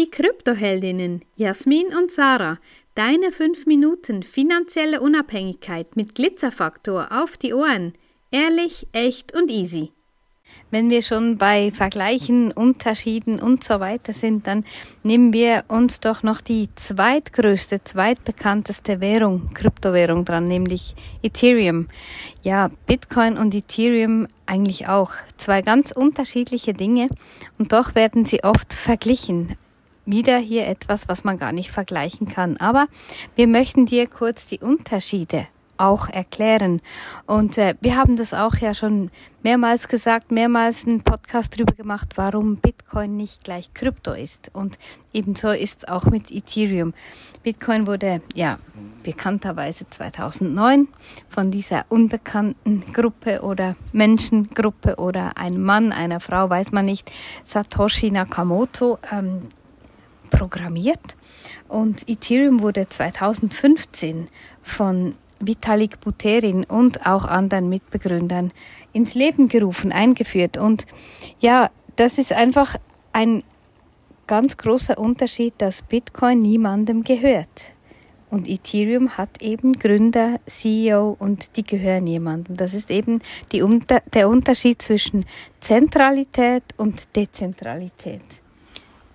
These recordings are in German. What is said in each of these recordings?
die Kryptoheldinnen Jasmin und Sarah. Deine 5 Minuten finanzielle Unabhängigkeit mit Glitzerfaktor auf die Ohren. Ehrlich, echt und easy. Wenn wir schon bei Vergleichen, Unterschieden und so weiter sind, dann nehmen wir uns doch noch die zweitgrößte, zweitbekannteste Währung, Kryptowährung dran, nämlich Ethereum. Ja, Bitcoin und Ethereum eigentlich auch. Zwei ganz unterschiedliche Dinge und doch werden sie oft verglichen wieder hier etwas, was man gar nicht vergleichen kann. Aber wir möchten dir kurz die Unterschiede auch erklären. Und äh, wir haben das auch ja schon mehrmals gesagt, mehrmals einen Podcast drüber gemacht, warum Bitcoin nicht gleich Krypto ist. Und ebenso ist es auch mit Ethereum. Bitcoin wurde ja bekannterweise 2009 von dieser unbekannten Gruppe oder Menschengruppe oder ein Mann, einer Frau, weiß man nicht, Satoshi Nakamoto ähm, programmiert. Und Ethereum wurde 2015 von Vitalik Buterin und auch anderen Mitbegründern ins Leben gerufen, eingeführt. Und ja, das ist einfach ein ganz großer Unterschied, dass Bitcoin niemandem gehört. Und Ethereum hat eben Gründer, CEO und die gehören jemandem. Das ist eben die, der Unterschied zwischen Zentralität und Dezentralität.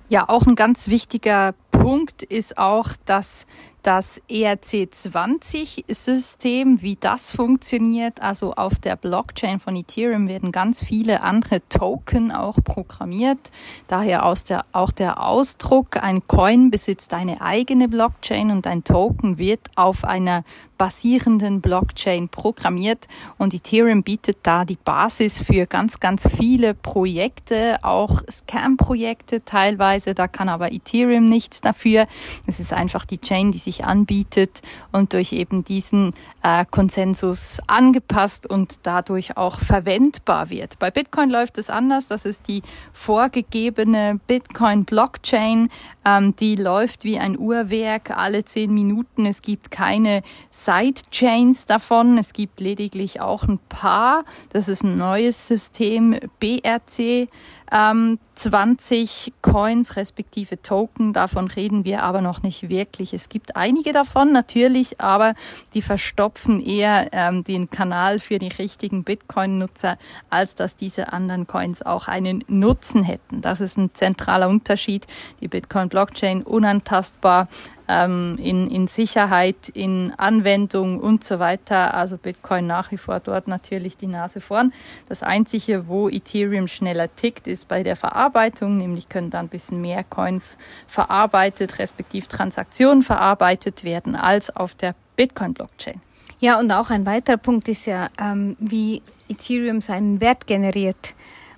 Ja, auch ein ganz wichtiger Punkt ist auch, dass das ERC20-System, wie das funktioniert. Also auf der Blockchain von Ethereum werden ganz viele andere Token auch programmiert. Daher aus der, auch der Ausdruck, ein Coin besitzt eine eigene Blockchain und ein Token wird auf einer basierenden Blockchain programmiert und Ethereum bietet da die Basis für ganz, ganz viele Projekte, auch Scam-Projekte teilweise. Da kann aber Ethereum nichts dafür. Es ist einfach die Chain, die sich anbietet und durch eben diesen äh, Konsensus angepasst und dadurch auch verwendbar wird. Bei Bitcoin läuft es anders. Das ist die vorgegebene Bitcoin-Blockchain. Ähm, die läuft wie ein Uhrwerk alle zehn Minuten. Es gibt keine Sidechains davon. Es gibt lediglich auch ein paar. Das ist ein neues System, BRC ähm, 20 Coins respektive Token. Davon reden wir aber noch nicht wirklich. Es gibt einige davon natürlich, aber die verstopfen eher ähm, den Kanal für die richtigen Bitcoin-Nutzer, als dass diese anderen Coins auch einen Nutzen hätten. Das ist ein zentraler Unterschied. Die Bitcoin-Blockchain unantastbar, ähm, in, in Sicherheit, in Anwendung und so weiter. Also Bitcoin nach wie vor dort natürlich die Nase vorn. Das Einzige, wo Ethereum schneller tickt, ist bei der Verarbeitung, nämlich können da ein bisschen mehr Coins verarbeitet, respektive Transaktionen verarbeitet werden als auf der Bitcoin-Blockchain. Ja, und auch ein weiterer Punkt ist ja, ähm, wie Ethereum seinen Wert generiert.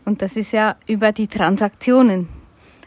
Und das ist ja über die Transaktionen.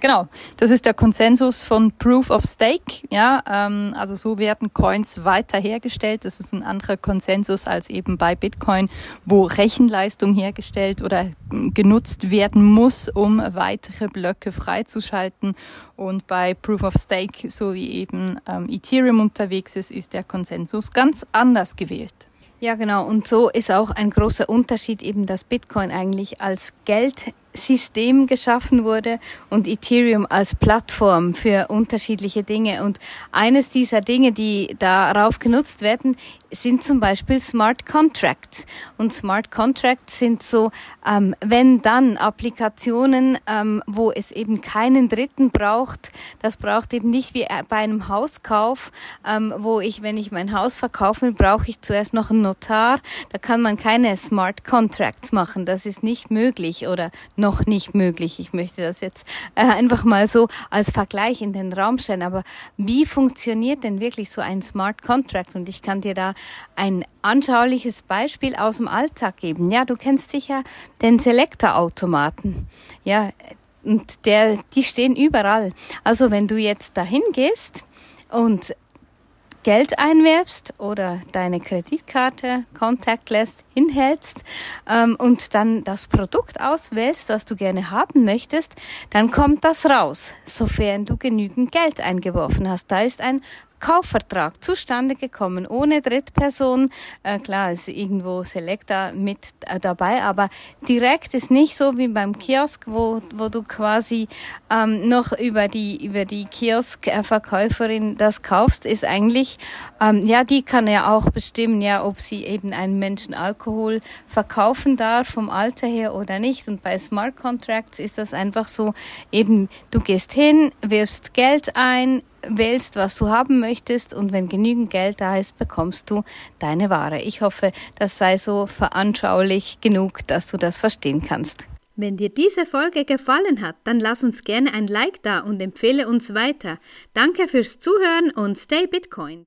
Genau, das ist der Konsensus von Proof of Stake. Ja, ähm, also so werden Coins weiter hergestellt. Das ist ein anderer Konsensus als eben bei Bitcoin, wo Rechenleistung hergestellt oder genutzt werden muss, um weitere Blöcke freizuschalten. Und bei Proof of Stake, so wie eben ähm, Ethereum unterwegs ist, ist der Konsensus ganz anders gewählt. Ja, genau. Und so ist auch ein großer Unterschied eben, dass Bitcoin eigentlich als Geld System geschaffen wurde und Ethereum als Plattform für unterschiedliche Dinge. Und eines dieser Dinge, die darauf genutzt werden, sind zum Beispiel Smart Contracts. Und Smart Contracts sind so, ähm, wenn dann Applikationen, ähm, wo es eben keinen Dritten braucht. Das braucht eben nicht wie bei einem Hauskauf, ähm, wo ich, wenn ich mein Haus verkaufen brauche ich zuerst noch einen Notar. Da kann man keine Smart Contracts machen. Das ist nicht möglich oder noch nicht möglich. Ich möchte das jetzt äh, einfach mal so als Vergleich in den Raum stellen. Aber wie funktioniert denn wirklich so ein Smart Contract? Und ich kann dir da ein anschauliches Beispiel aus dem Alltag geben. Ja, du kennst sicher den Selektorautomaten. Ja, und der, die stehen überall. Also wenn du jetzt dahin gehst und Geld einwerfst oder deine Kreditkarte contactless hinhältst ähm, und dann das Produkt auswählst, was du gerne haben möchtest, dann kommt das raus, sofern du genügend Geld eingeworfen hast. Da ist ein Kaufvertrag zustande gekommen, ohne Drittperson. Äh, klar, ist irgendwo Selecta mit dabei, aber direkt ist nicht so wie beim Kiosk, wo, wo du quasi ähm, noch über die, über die Kioskverkäuferin das kaufst, ist eigentlich, ähm, ja, die kann ja auch bestimmen, ja, ob sie eben einen Menschen Alkohol verkaufen darf, vom Alter her oder nicht. Und bei Smart Contracts ist das einfach so, eben, du gehst hin, wirfst Geld ein, wählst, was du haben möchtest und wenn genügend Geld da ist, bekommst du deine Ware. Ich hoffe, das sei so veranschaulich genug, dass du das verstehen kannst. Wenn dir diese Folge gefallen hat, dann lass uns gerne ein Like da und empfehle uns weiter. Danke fürs Zuhören und stay Bitcoin.